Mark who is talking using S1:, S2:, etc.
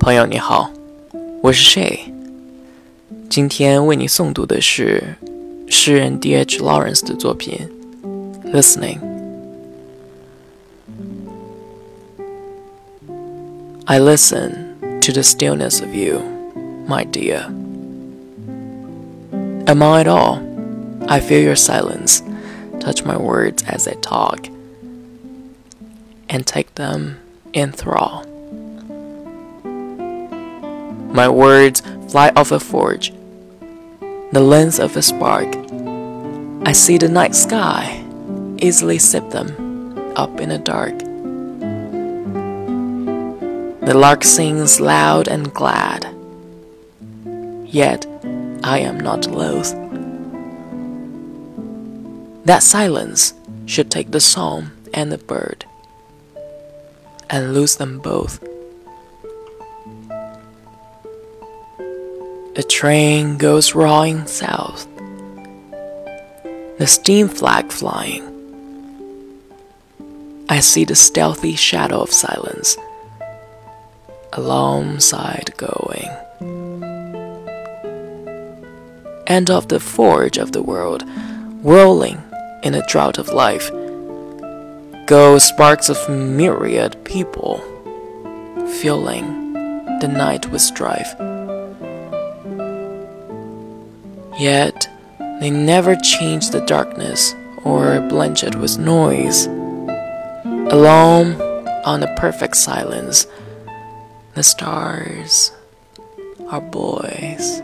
S1: 朋友你好，我是 Shay。今天为你诵读的是诗人 D.H. Lawrence 的作品《Listening》。I listen to the stillness of you, my dear. Among it all, I feel your silence touch my words as I talk and take them in thrall. My words fly off a forge, the lens of a spark. I see the night sky, easily sip them up in the dark. The lark sings loud and glad, yet I am not loath. That silence should take the psalm and the bird and lose them both. The train goes roaring south, the steam flag flying. I see the stealthy shadow of silence alongside going. And of the forge of the world, whirling in a drought of life, go sparks of myriad people, filling the night with strife. Yet they never change the darkness or blench it with noise. Alone on a perfect silence, the stars are buoys.